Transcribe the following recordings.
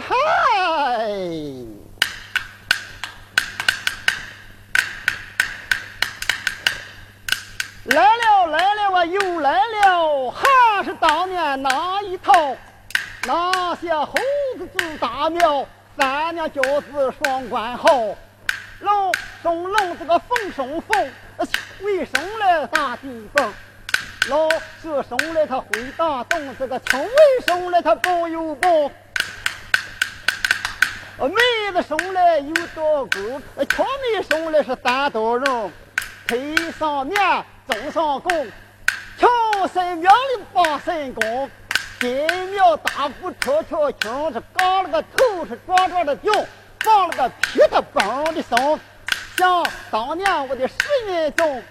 嗨，来了来了，我又来了，还是当年那一套，那些猴子住大庙，三娘教子双关好，龙中龙这个凤生凤，为生来打地方。老是生来他会打洞，这个青为生来他包又包。妹子生来有多高，俏妹生来是三刀人，配上面种上弓，乔神庙里把神功，金庙大鼓敲敲轻，是嘎了个头是壮壮的顶，放了个屁他嘣的声，像当年我的十年中，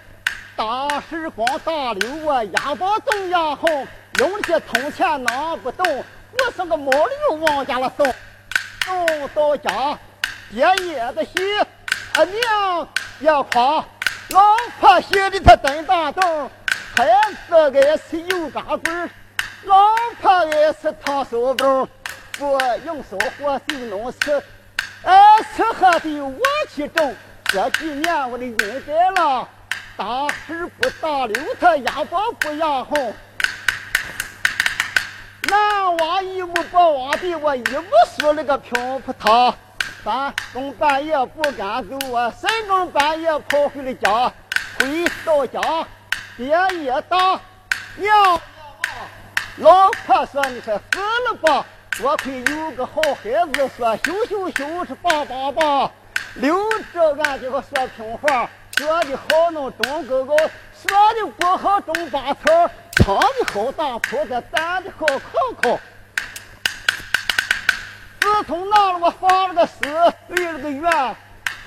大时光大溜啊，压把总压红，用那些铜钱拿不动，我是个毛驴往家了送。送到家，爹爷的喜，啊娘也夸，老婆喜的他真大洞，孩子也是油嘎棍老婆也是烫手工，不用烧火就能吃，哎吃喝的我去种，这几年我的运改了，大事不大留，他压包不压红。男娃一木不娃的，我一木说了个平铺他，三更半夜不敢走啊，三更半夜跑回了家，回到家爹也打，娘老婆说你快死了吧，多亏有个好孩子说羞羞羞是爸爸爸，留着俺这个说平话，说的好能中哥哥，说的不好种八草。唱的好大铺子，弹的好考考。自从拿了我发了个誓，立了个愿，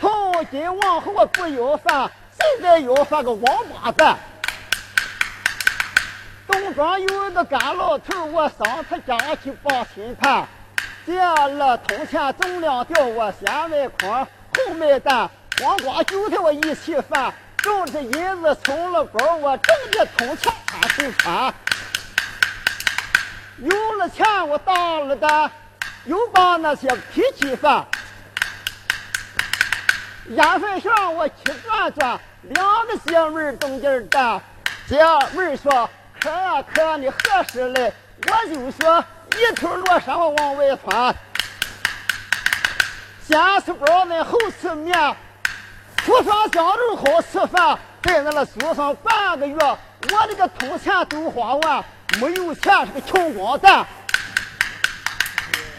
从今往后我不要饭，谁再要饭个王八蛋。东庄有一个干老头，我上他家去把亲盘，借了铜钱重两吊，我先卖筐后卖蛋，黄瓜韭菜我一起翻。种着银子从了包，我挣的铜钱他手穿。有了钱我打了的，又把那些脾气犯。烟粉上我去转转，两个姐妹儿中间站。姐妹儿说：“可啊可啊，你何时来？”我就说：“一头罗山我往外窜，先吃包子后吃面。”不上酱肉好吃饭，在那了住上半个月，我那个铜钱都花完，没有钱是个穷光蛋。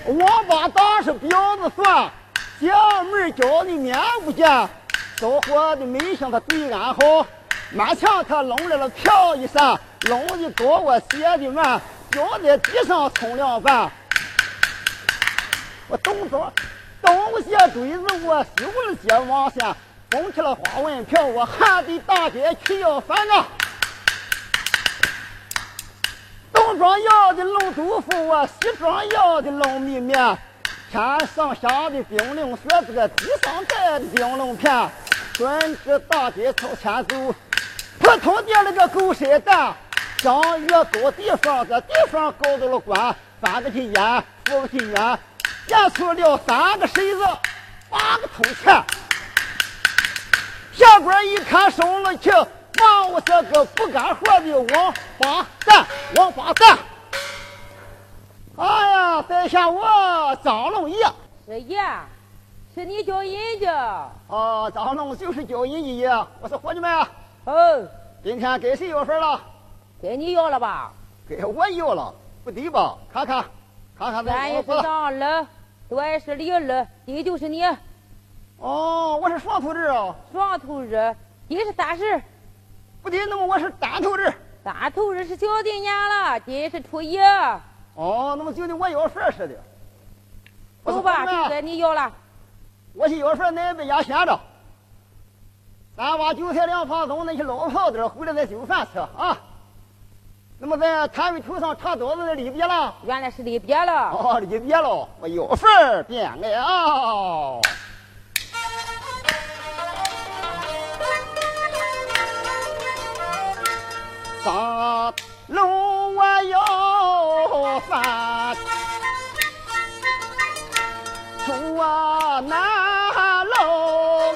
王八蛋是婊子算，姐妹叫你面不见，烧火的没想他对俺好，满墙他弄来了漂一扇，弄的多我写的满，掉在地上冲凉饭。我东庄东些锥子，我西屋了接网线。蹦起了花纹票，我还得大街去要饭啊！东庄要的龙豆腐，我西庄要的龙米面，天上下的冰凌雪，这个地上带的冰冷片，顺着大街朝前走，普通点那个狗屎蛋，上越高地方，这地方高到了关，翻过去烟，扶过去烟，演出了三个骰子，八个铜钱。下官一看生了气，骂我这个不干活的王八蛋，王八蛋！哎呀，在下我张龙爷。是爷，是你叫人家。啊，张龙就是叫人家爷。我说伙计们，哦，今天给谁要饭了？给你要了吧？给我要了，不对吧？看看，看看咱也是张二，多是李二，弟就是你。哦，我是双头日啊，双头日，今是三十，不对，那么我是单头日，单头日是小的年了，今是初一。哦，那么就得我要份似的。走吧，就该你要了。我去要份，恁别家闲着。咱把韭菜两房东，那些捞泡子，回来再就饭吃啊。那么在摊位头上插刀子的离别了？原来是离别了。哦，离别了，我要份便了。上楼我要翻，住啊南楼，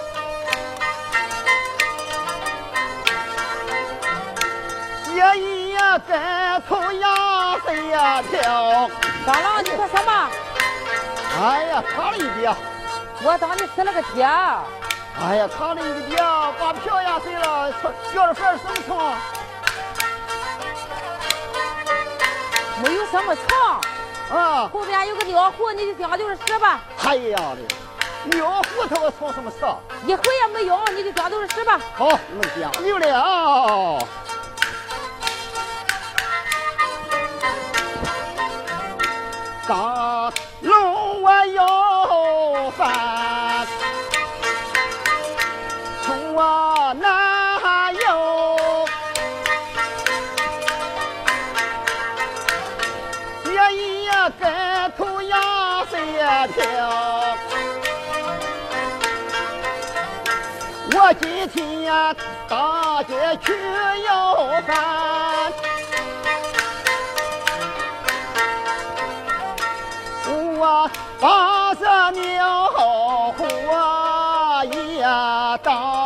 爷夜在哭压在呀跳。大郎，你说什么？哎呀，差了一点。我当你死了个爹。哎呀，差了一点，把票压碎了，掉了着份儿怎么没有什么床。啊，后边有个尿壶，你就将就是使吧。哎呀的，尿壶他我床什么事？一回也没有，你就将就是使吧。好，那么讲究了。大我今天大街去要饭。我把这鸟活也当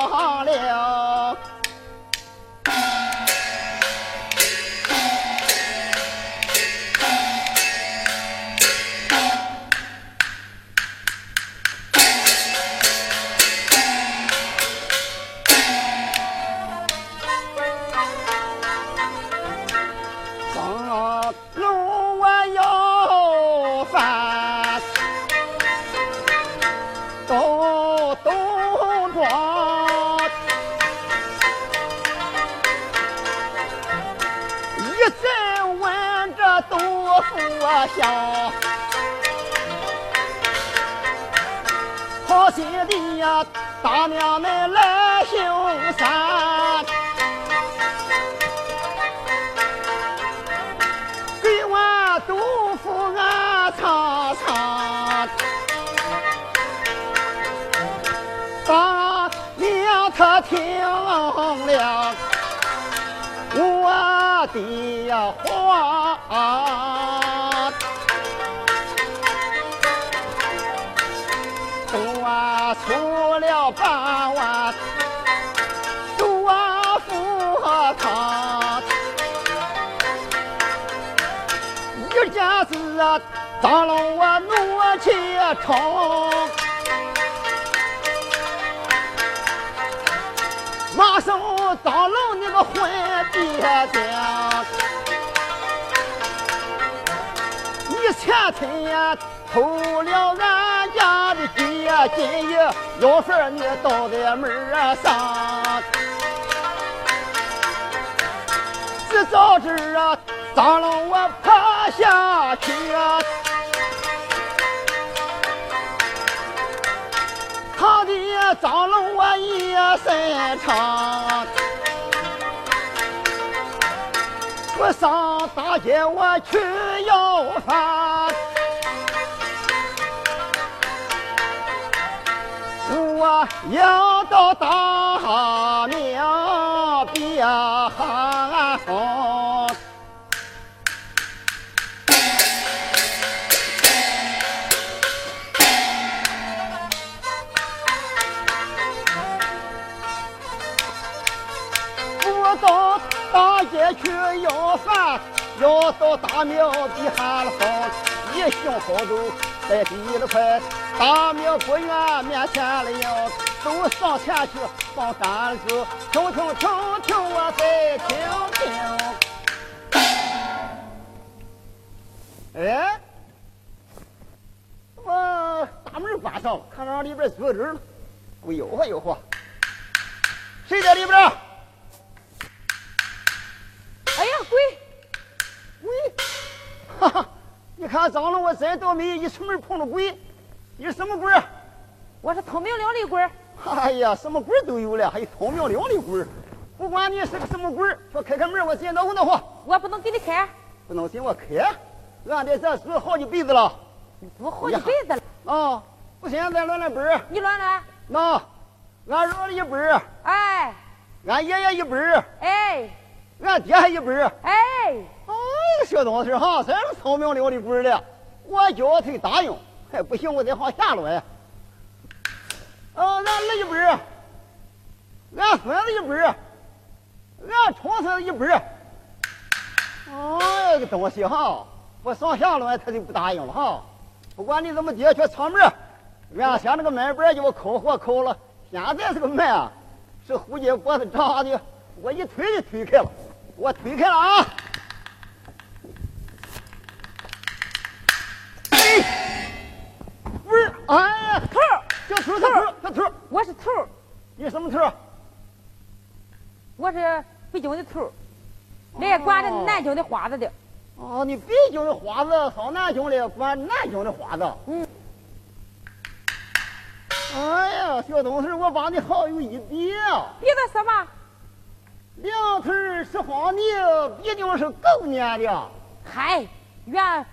件事啊，张老我怒气冲，马上张老那个婚别讲，你前天呀偷了俺家的鸡今夜，要份你倒在门儿上，这早知啊。张老我怕下去啊，他的张老我一身长，我上大街我去要饭，我要到大庙别喊。去要饭，要到大庙比喊了风，一胸好走在第了快，大庙不远面前了要，都上前去放杆子，听听听听我再听听。哎，我大门关上了，看让里边坐人了，我吆喝吆喝，谁在里边？哎呀，鬼，鬼，哈哈！你看长的我真倒霉，一出门碰着鬼。你是什么鬼？我是聪明伶俐鬼。哎呀，什么鬼都有了，还有聪明伶俐鬼。不管你是个什么鬼，说开开门，我进那混那混。我不能给你开。不能给我开，俺在这住好几辈子了。住好几辈子了。哦，不行，咱乱乱辈。你乱乱。那，俺绕了一辈。哎。俺爷爷一辈。哎。俺爹还一本儿。哎。哎，小东西哈，真是聪明伶俐鬼的。我叫他答应，还不行，我得往下来。哦，俺儿一本儿，俺孙子一本儿，俺重孙子一本儿。哎，个东西哈，我上下轮他就不答应了哈。不管你怎么爹去敲门，原先那个门板叫我抠活抠了，现在这个门啊是胡金脖子扎的，我一推就推开了，我推开了啊！哎，不是，哎，头小兔，小兔，小兔，我是头你什么兔？我是北京的头来管着南京的花子的。哦，你北京的花子上南京来管南京的花子。嗯。哎呀，小东西，我把你好有一比啊！比的什么？两腿是黄泥，毕竟是狗年的。嗨，原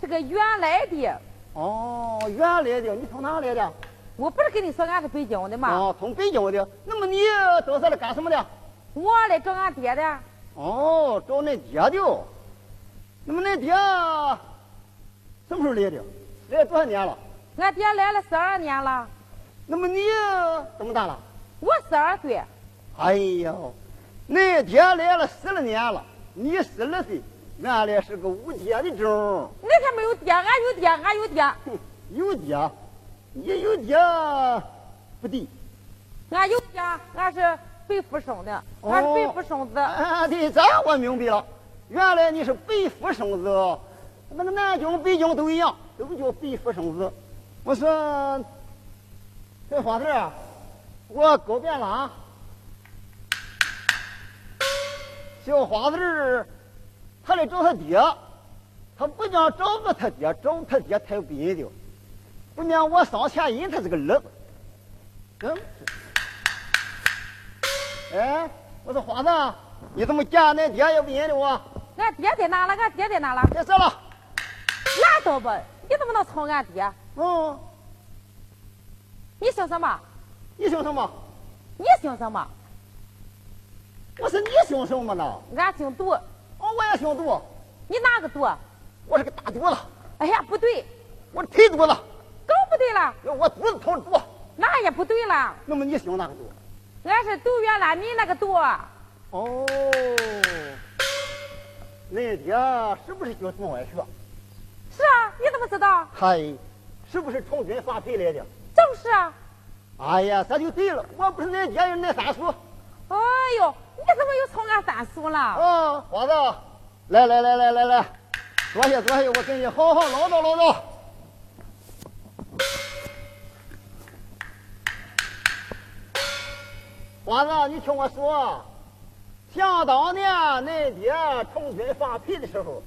是个原来的。哦，原来的，你从哪来的？我不是跟你说俺是北京的吗？哦，从北京的。那么你到这来干什么的？我来找俺爹的。哦，找恁爹的。那么恁爹什么时候来的？来多少年了？俺爹来了十二年了。那么你多么大了？我十二岁。哎呦，恁爹来了十来年了，你十二岁，原来是个无爹的种。你还没有爹，俺有爹，俺有爹。有爹，你有爹不对。俺有爹，俺是北府生的，俺是北府生子。啊，对，这我明白了。原来你是北府生子，那个南京、北京都一样，都叫北府生子。我说，这花子，我告遍了啊。小花子他来找他爹，他不讲找个他爹，找他爹太不人的，不免我上前引他这个儿子。嗯。哎，我说花子，你怎么见恁爹也不认得我？俺爹在哪了？俺爹在哪了？别说了，拉倒吧！你怎么能吵俺爹？嗯，你姓什么？你姓什么？你姓什么？我说你姓什么呢？俺姓杜。哦，我也姓杜。你哪个杜？我是个大肚子。哎呀，不对，我是腿肚子。更不对了。我肚子疼肚。那也不对了。那么你姓哪个杜？俺是杜元兰，你那个杜。哦。恁爹是不是叫杜文学？是啊，你怎么知道？嗨，是不是从军发配来的？正是啊。哎呀，这就对了，我不是恁爹，是恁三叔。哎呦，你怎么又从俺三叔了？啊，华子，来来来来来来，坐下坐下，我跟你好好唠叨唠叨。华子，你听我说。想当年，恁爹从军发配的时候，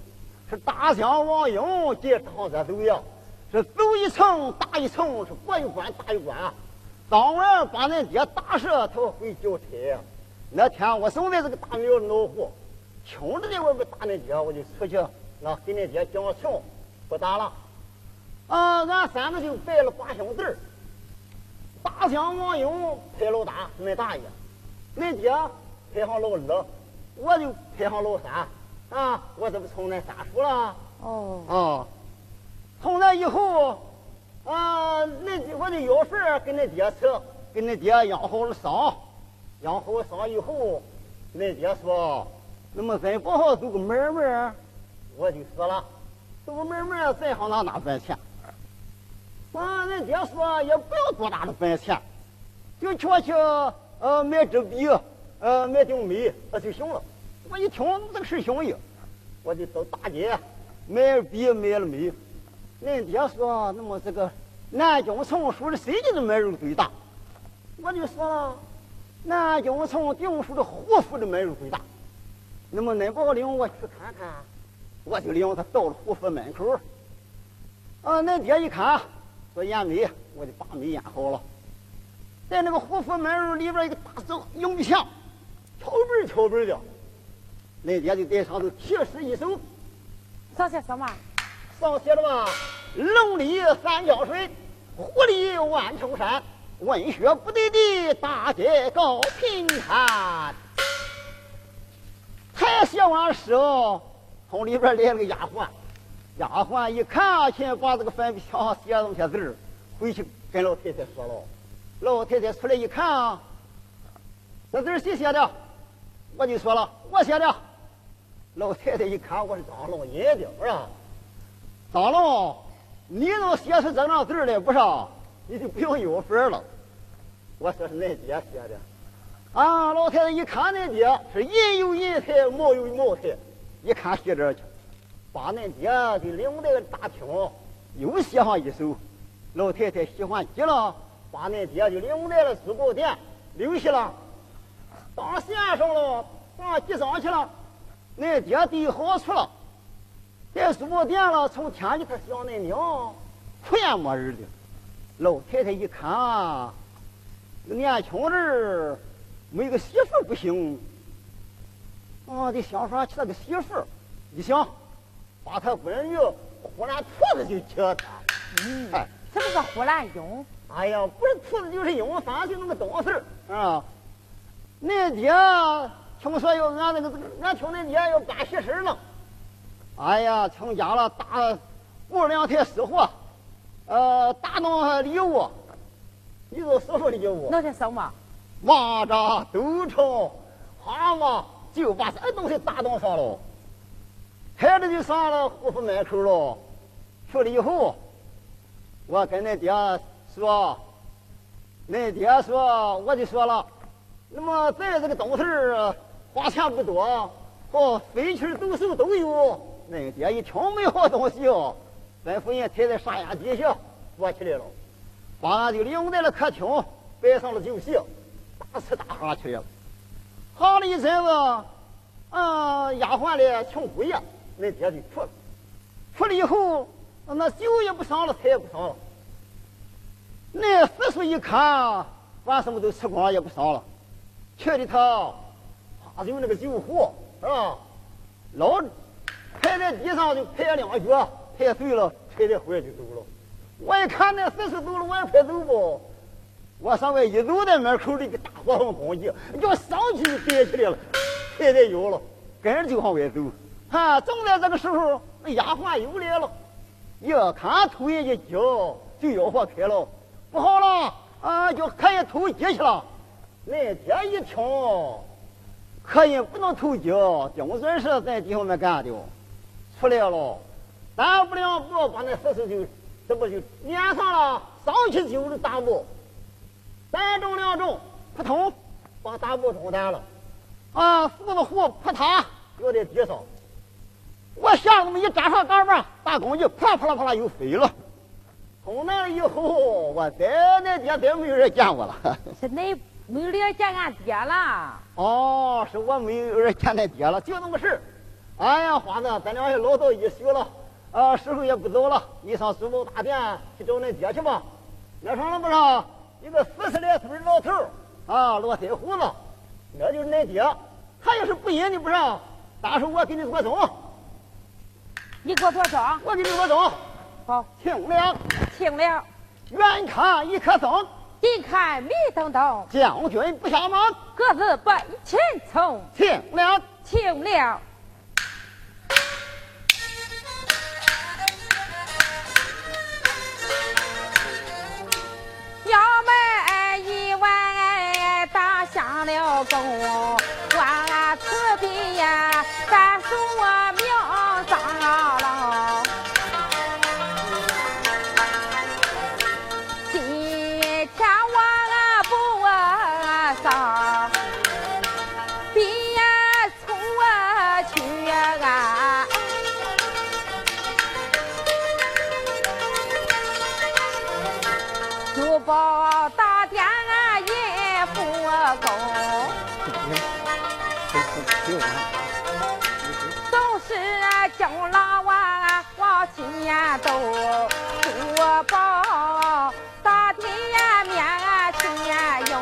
是大将王英接长泽走呀，是走一程打一程，是过一关打一关。当晚把恁爹打折他回交差。那天我正在这个大庙恼火，听着在外边打恁爹，我就出去，那给恁爹讲情，不打了。啊，俺三个就拜了八兄弟大将王英排老大，是恁大爷，恁爹。排行老二，我就排行老三，啊，我这不从那三叔了？哦，啊，从那以后，啊，那我的药水跟恁爹吃，跟恁爹养好了伤，养好伤以后，恁爹说，那么咱不好做个买卖，我就说了，做个买卖咱好拿哪赚钱？啊，恁爹说也不要多大的本钱，就瞧瞧，呃，买支笔。呃，买顶煤那就行了。我一听这个事行意，我就到大街买笔买了煤。恁爹说，那么这个南京城属的谁家的买肉最大？我就说了，南京从定属的胡府的门入最大。那么恁不领我去看看？我就领他到了胡府门口。啊，恁爹一看说验米，我就把米验好了。在那个胡府门口里边一个大字硬币墙。敲门敲门的，恁爹就在上头题诗一首，上写什么？上写了吧？龙里三江水，虎里万重山，文学不对的大街高平汉。才写完诗哦，从里边来了个丫鬟，丫鬟一看，先把这个粉笔墙上写这么些字回去跟老太太说了。老太太出来一看啊，这字谁写的？我就说了，我写的。老太太一看，我是当老爷的，不是？张龙，你能写出这样字来不是，你就不用有份了。我说是恁爹写的。啊，老太太一看恁爹是人有人才，貌有貌才，一看写这去，把恁爹给领到大厅，又写上一首。老太太喜欢极了，把恁爹就领来了珠宝店留下了，当先生了，当局长去了。恁爹得好处了，在珠宝店了，从天里他想恁娘，全没人的。老太太一看，年轻人没个媳妇不行，啊，得想法娶了个媳妇一想，把他闺女呼兰兔子就叫他，嗯，哎。是不是呼兰英？哎呀，不是兔子就是鹰，反正就那么懂事啊。恁爹听说要俺那个，俺听恁爹要办喜事了。哎呀，成家了大雇两台私货，呃，大弄礼物。你都什么礼物？那叫什么？蚂蚱、豆虫、蛤蟆，就把这东西打弄上了。孩子就上了护府门口了，去了以后。我跟恁爹说，恁爹说，我就说了，那么咱这个东西儿花钱不多，哦，飞禽走兽都有。恁爹一听没好东西哦，吩咐人抬在沙崖底下躲起来了，把俺就领在了客厅，摆上了酒席，大吃大喝去了。好了一阵子，嗯，丫鬟来请姑爷，恁爹就出了，出了以后。那酒也不上了，菜也不上了。那四叔一看，把什么都吃光，也不上了。去的他，他就那个酒壶，是吧？老拍在地上就拍两脚，拍碎了，拍在怀就走了。我一看那四十走了，我也快走不？我上外一走，在门口里个大火红公鸡，叫上去就逮起来了，拍在腰了，跟着就往外走。哈，正在这个时候，那丫鬟又来了。一看头人一叫，就吆喝开了，不好了啊！就可人偷鸡去了。那爹一听，客人不能偷鸡，精准是在地方面干的，出来了。咱不两步把那四手就这不就撵上了？上去就是大步，三中两中，扑通把大步中弹了。啊，四个虎扑塌掉在地上。我下那么一站上杆儿大公鸡啪啦啪啦啪啦又飞了。从那以后，我再那爹再没有人见我了。是恁没有人见俺爹了？哦，是我没有人见恁爹了，就那么事儿。哎呀，花子，咱俩也唠叨一宿了，啊，时候也不早了，你上珠宝大店去找恁爹去吧。那上了不上？一个四十来岁的老头儿，啊，络腮胡子，那就是恁爹。他要是不引你不上，到时候我给你做钟。你给我多少？我给你多少？好，清了，清了。远看一棵松，近看迷瞪瞪。将军不下马，各自奔前冲。清了，清凉。了工，万此地呀，咱就完了。总是叫老娃往前走，多宝大地呀面前用。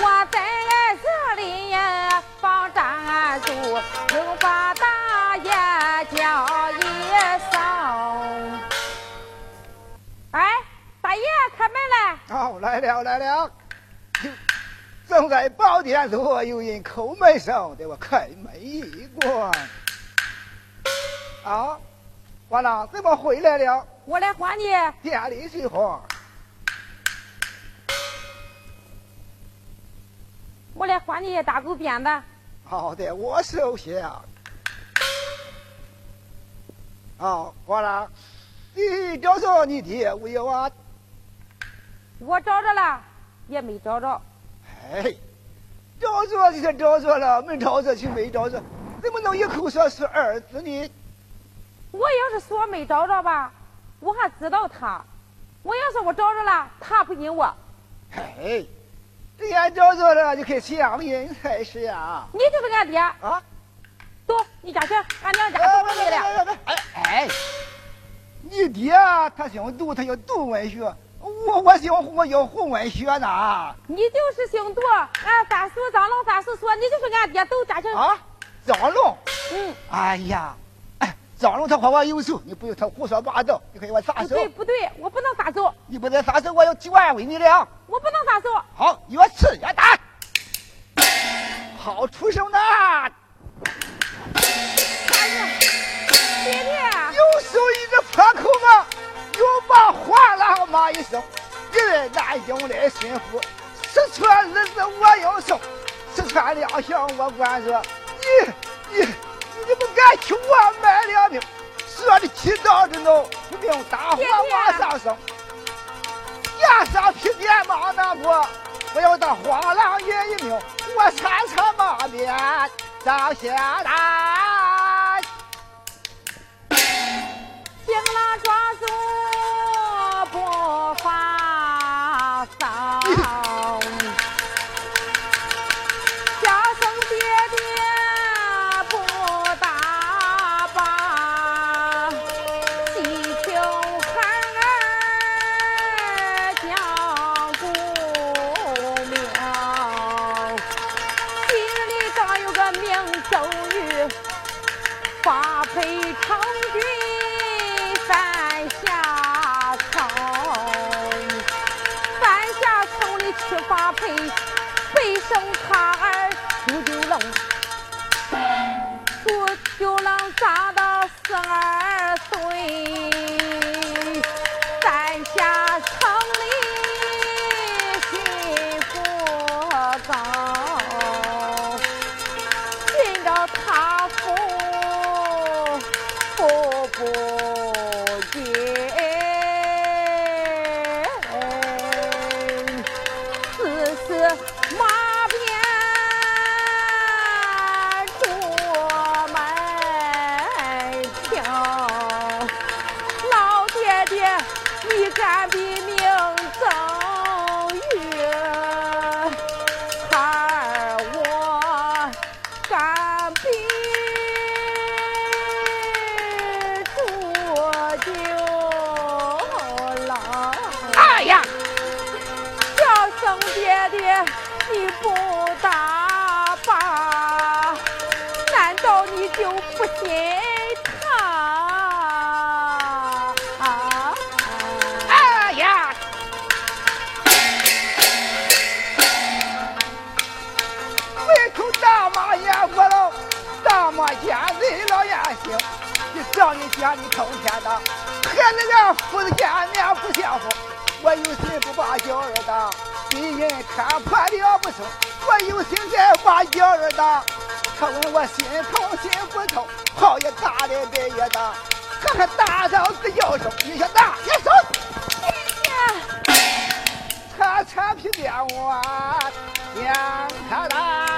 我在这里放张住，又把大爷叫一声。哎，大爷开门来。好、来了，来了。正在宝殿里，有人叩门声，给我开门一关。啊，完了，怎么回来了？我来还你。店里去话。我来还你大狗鞭子。好的，我收下。啊，完了，你找着你爹没有啊？我找着了，也没找着。哎，找着就是找着了，没找着就没找着，怎么能一口说是儿子呢？我要是说没找着吧，我还知道他；我要是我找着了，他不认我。哎，人家找着了就可以相认才是呀。你就是俺爹啊？走，你家去，俺娘家都准备了。哎哎，你爹他姓杜，他叫杜文学。我我姓胡，我叫胡文学呢。你就是姓杜，俺三叔张龙三叔说你就是俺爹，走家去。啊，张龙。嗯。哎呀。哎张龙他和我有仇，你不用他胡说八道，你可以我撒手。不对不对，我不能撒手。你不能撒手，我要几万为你了。我不能撒手。好，越吃越打。好出手呢。爹爹。有手一个破口嘛，又把话郎骂一声。一人南京的心腹，四川日子我要受，四川两相我管着。你你。你不敢替我卖了命，说的气到着呢，不命大火往上升，架上皮鞭忙那过，我要当花郎爷一命，我穿插马鞭张先来，行了家里偷天的，和那个父子见面不相逢。我有心不把娇儿打，被人看破了不成。我有心再把娇儿打，他问我心痛心不痛，炮也打的别也大，看看大嫂子腰手，你先打，你手。爹爹，擦擦皮鞭我将他打。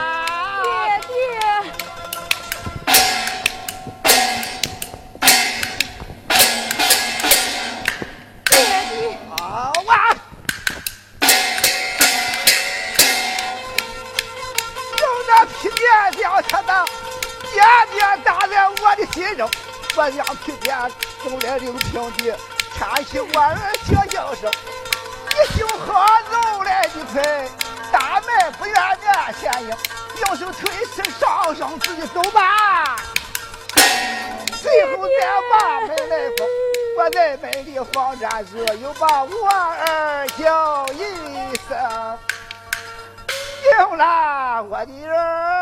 我将皮鞭送来六平地，牵起我儿小叫声，你就好肉来的快，大门不愿面前迎，右手推起上上自己走吧，随后再把门来封，我在门里慌站着，又把我儿叫一声，行了，我的儿。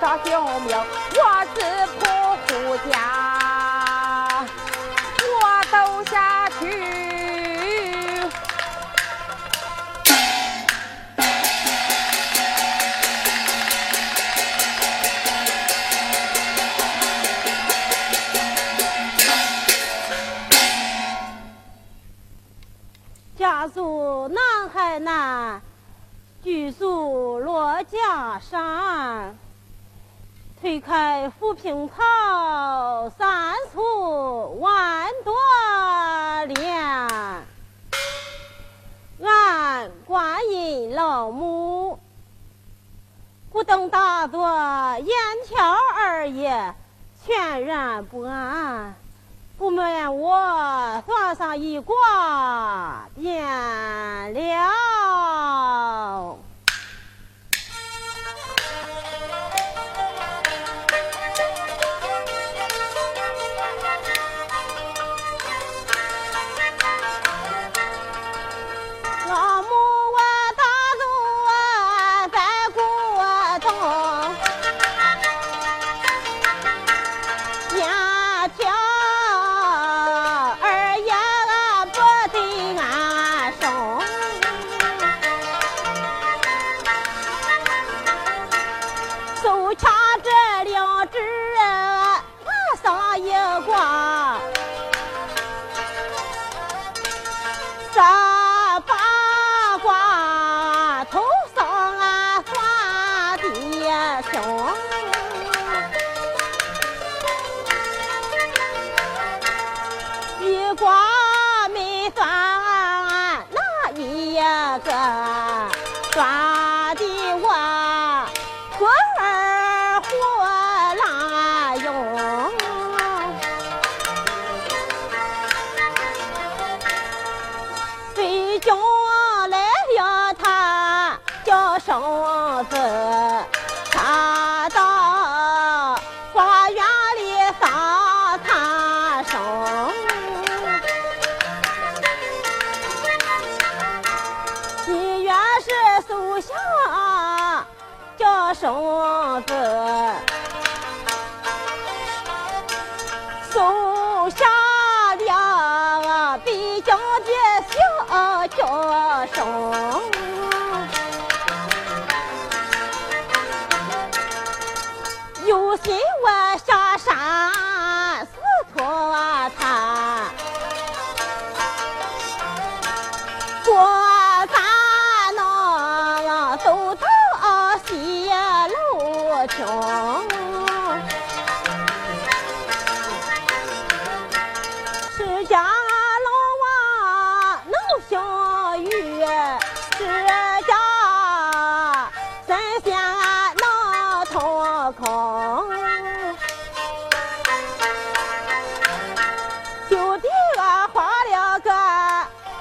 上救命！我是仆户家，我走下去。家住南海南，居住罗家山。推开浮萍草，三处万朵莲。俺观音老母，咕咚打着眼瞧儿也，全然不安。不瞒我算上一卦，变了。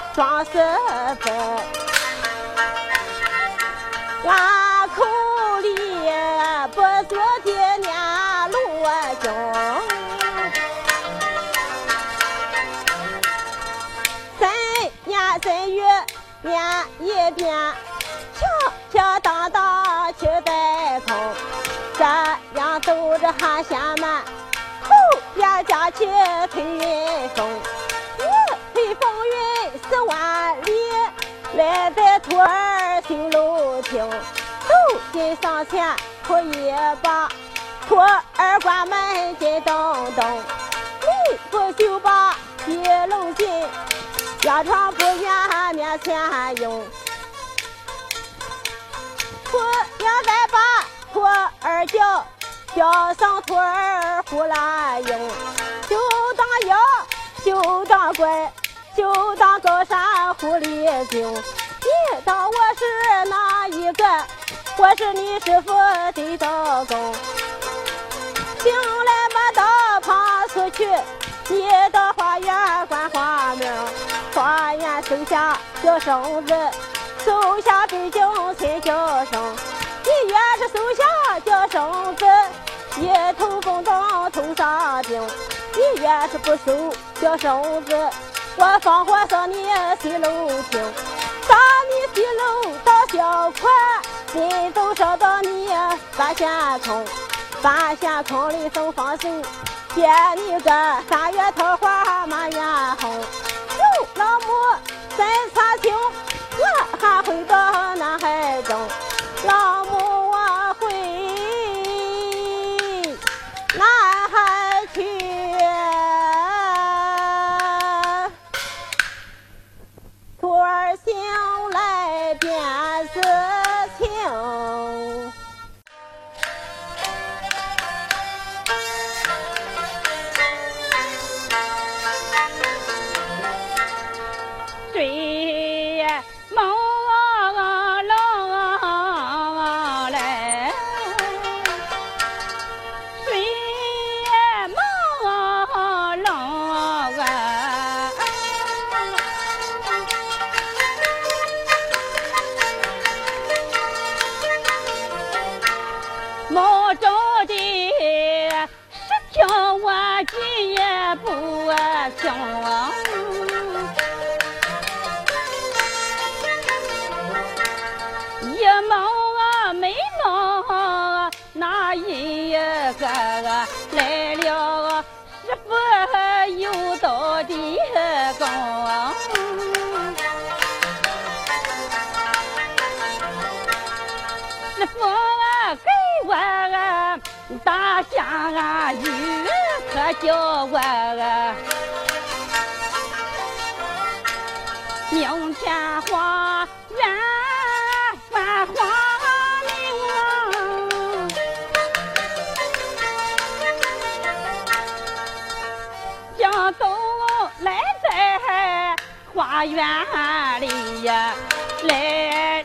个双色分，俺口里不做的念罗经。三年三月念一遍，飘飘荡荡去白空，这样走着还嫌慢，后边加起推云峰，徒儿新楼厅，走进上前哭一把，徒儿关门进东东，你不就把一龙进？家常不远面前用，徒娘再把徒儿叫，叫上徒儿胡来用，就当妖就当怪，就当高山狐狸精。你当我是哪一个？我是你师傅的道公。进来把刀旁出去，你到花园观花名。花园手下叫绳子，手下背景才叫生。你越是手下叫绳子，一头风当头上顶。你越是不收叫绳子，我放火烧你西楼厅，上你西楼到小块，人都烧到你三下村。三下村里送放心，见你个三月桃花满眼红。哟，老母真差劲，我还会到南海中。老大香啊鱼，可叫我啊明天花园繁花明啊。江东来在花园里呀，来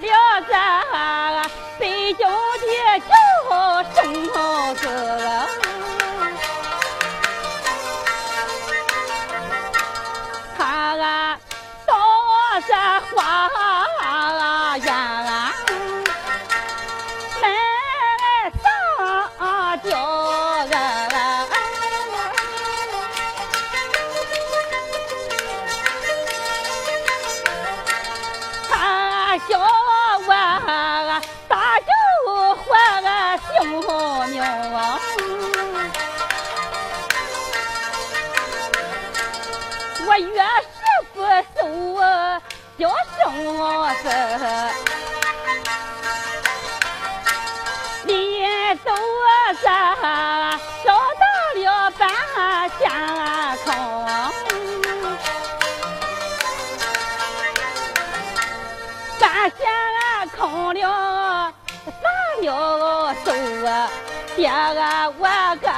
爹啊，我个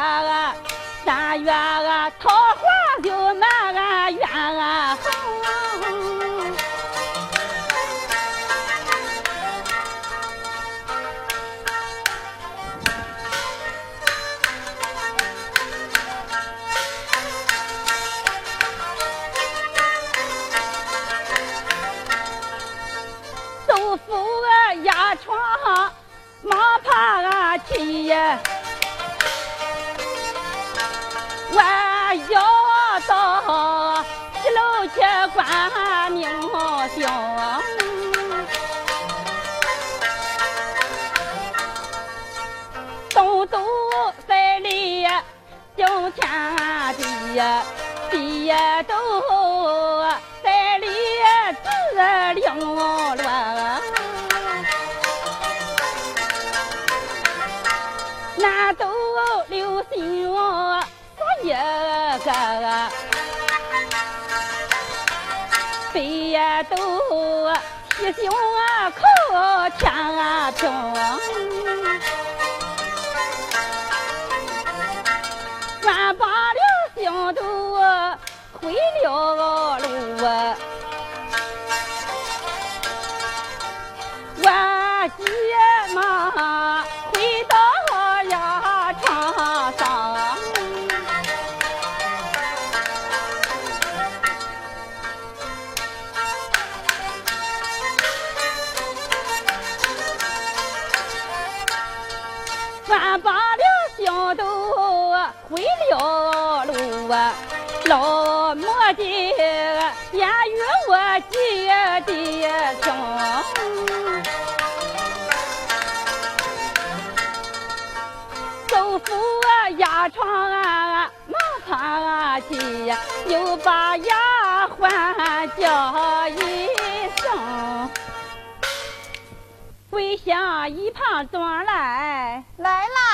三月啊，桃花就满俺园啊！豆腐啊压床，忙爬啊起呀，我要到一楼去观明星。东都赛里惊天地呀，地呀都啊，呀都西行啊，靠天啊平。万把良心都回了路啊，万劫忙。回了路啊，老磨的言语我记得清。豆腐啊，压床啊，忙穿啊起，又把丫鬟叫一声。跪下一旁转来，来啦！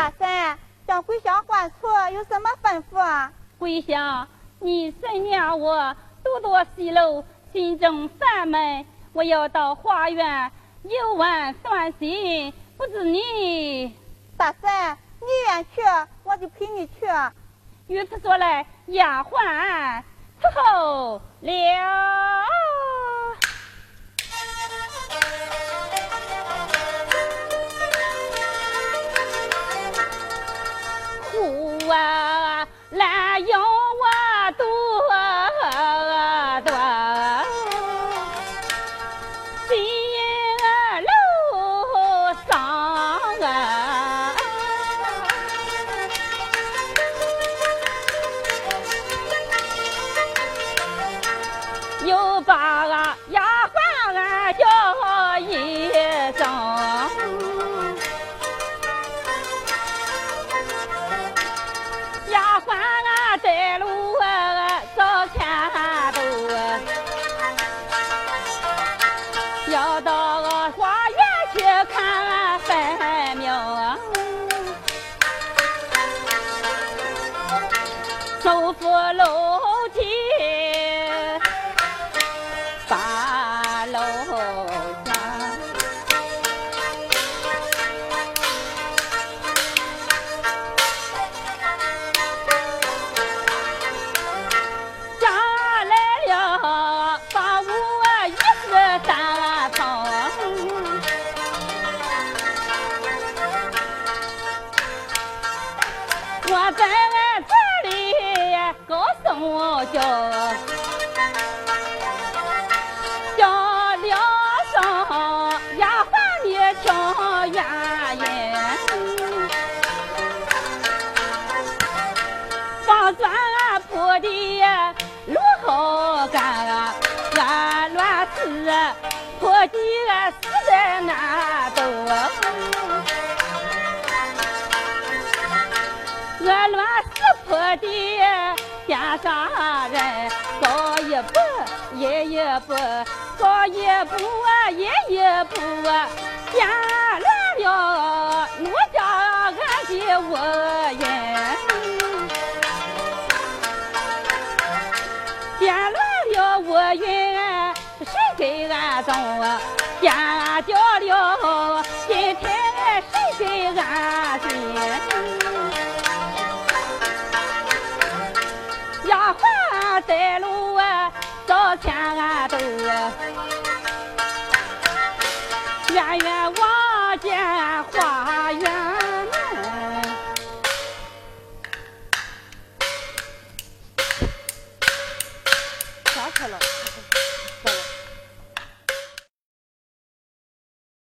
大婶，叫桂香换处，有什么吩咐啊？桂香，你婶娘我独坐西楼，心中烦闷，我要到花园游玩散心，不知你大婶，你愿去，我就陪你去。如此说来，丫鬟伺候了。苦听原因。房砖铺的路好干，俺乱石铺的实在难走。我乱石铺的天上人，高一步也一步，高一步啊也一步啊，颠乱了奴家俺的窝云。颠乱了我云，谁给俺种啊？颠掉了今天谁给俺寻？丫鬟带路啊，到前头啊，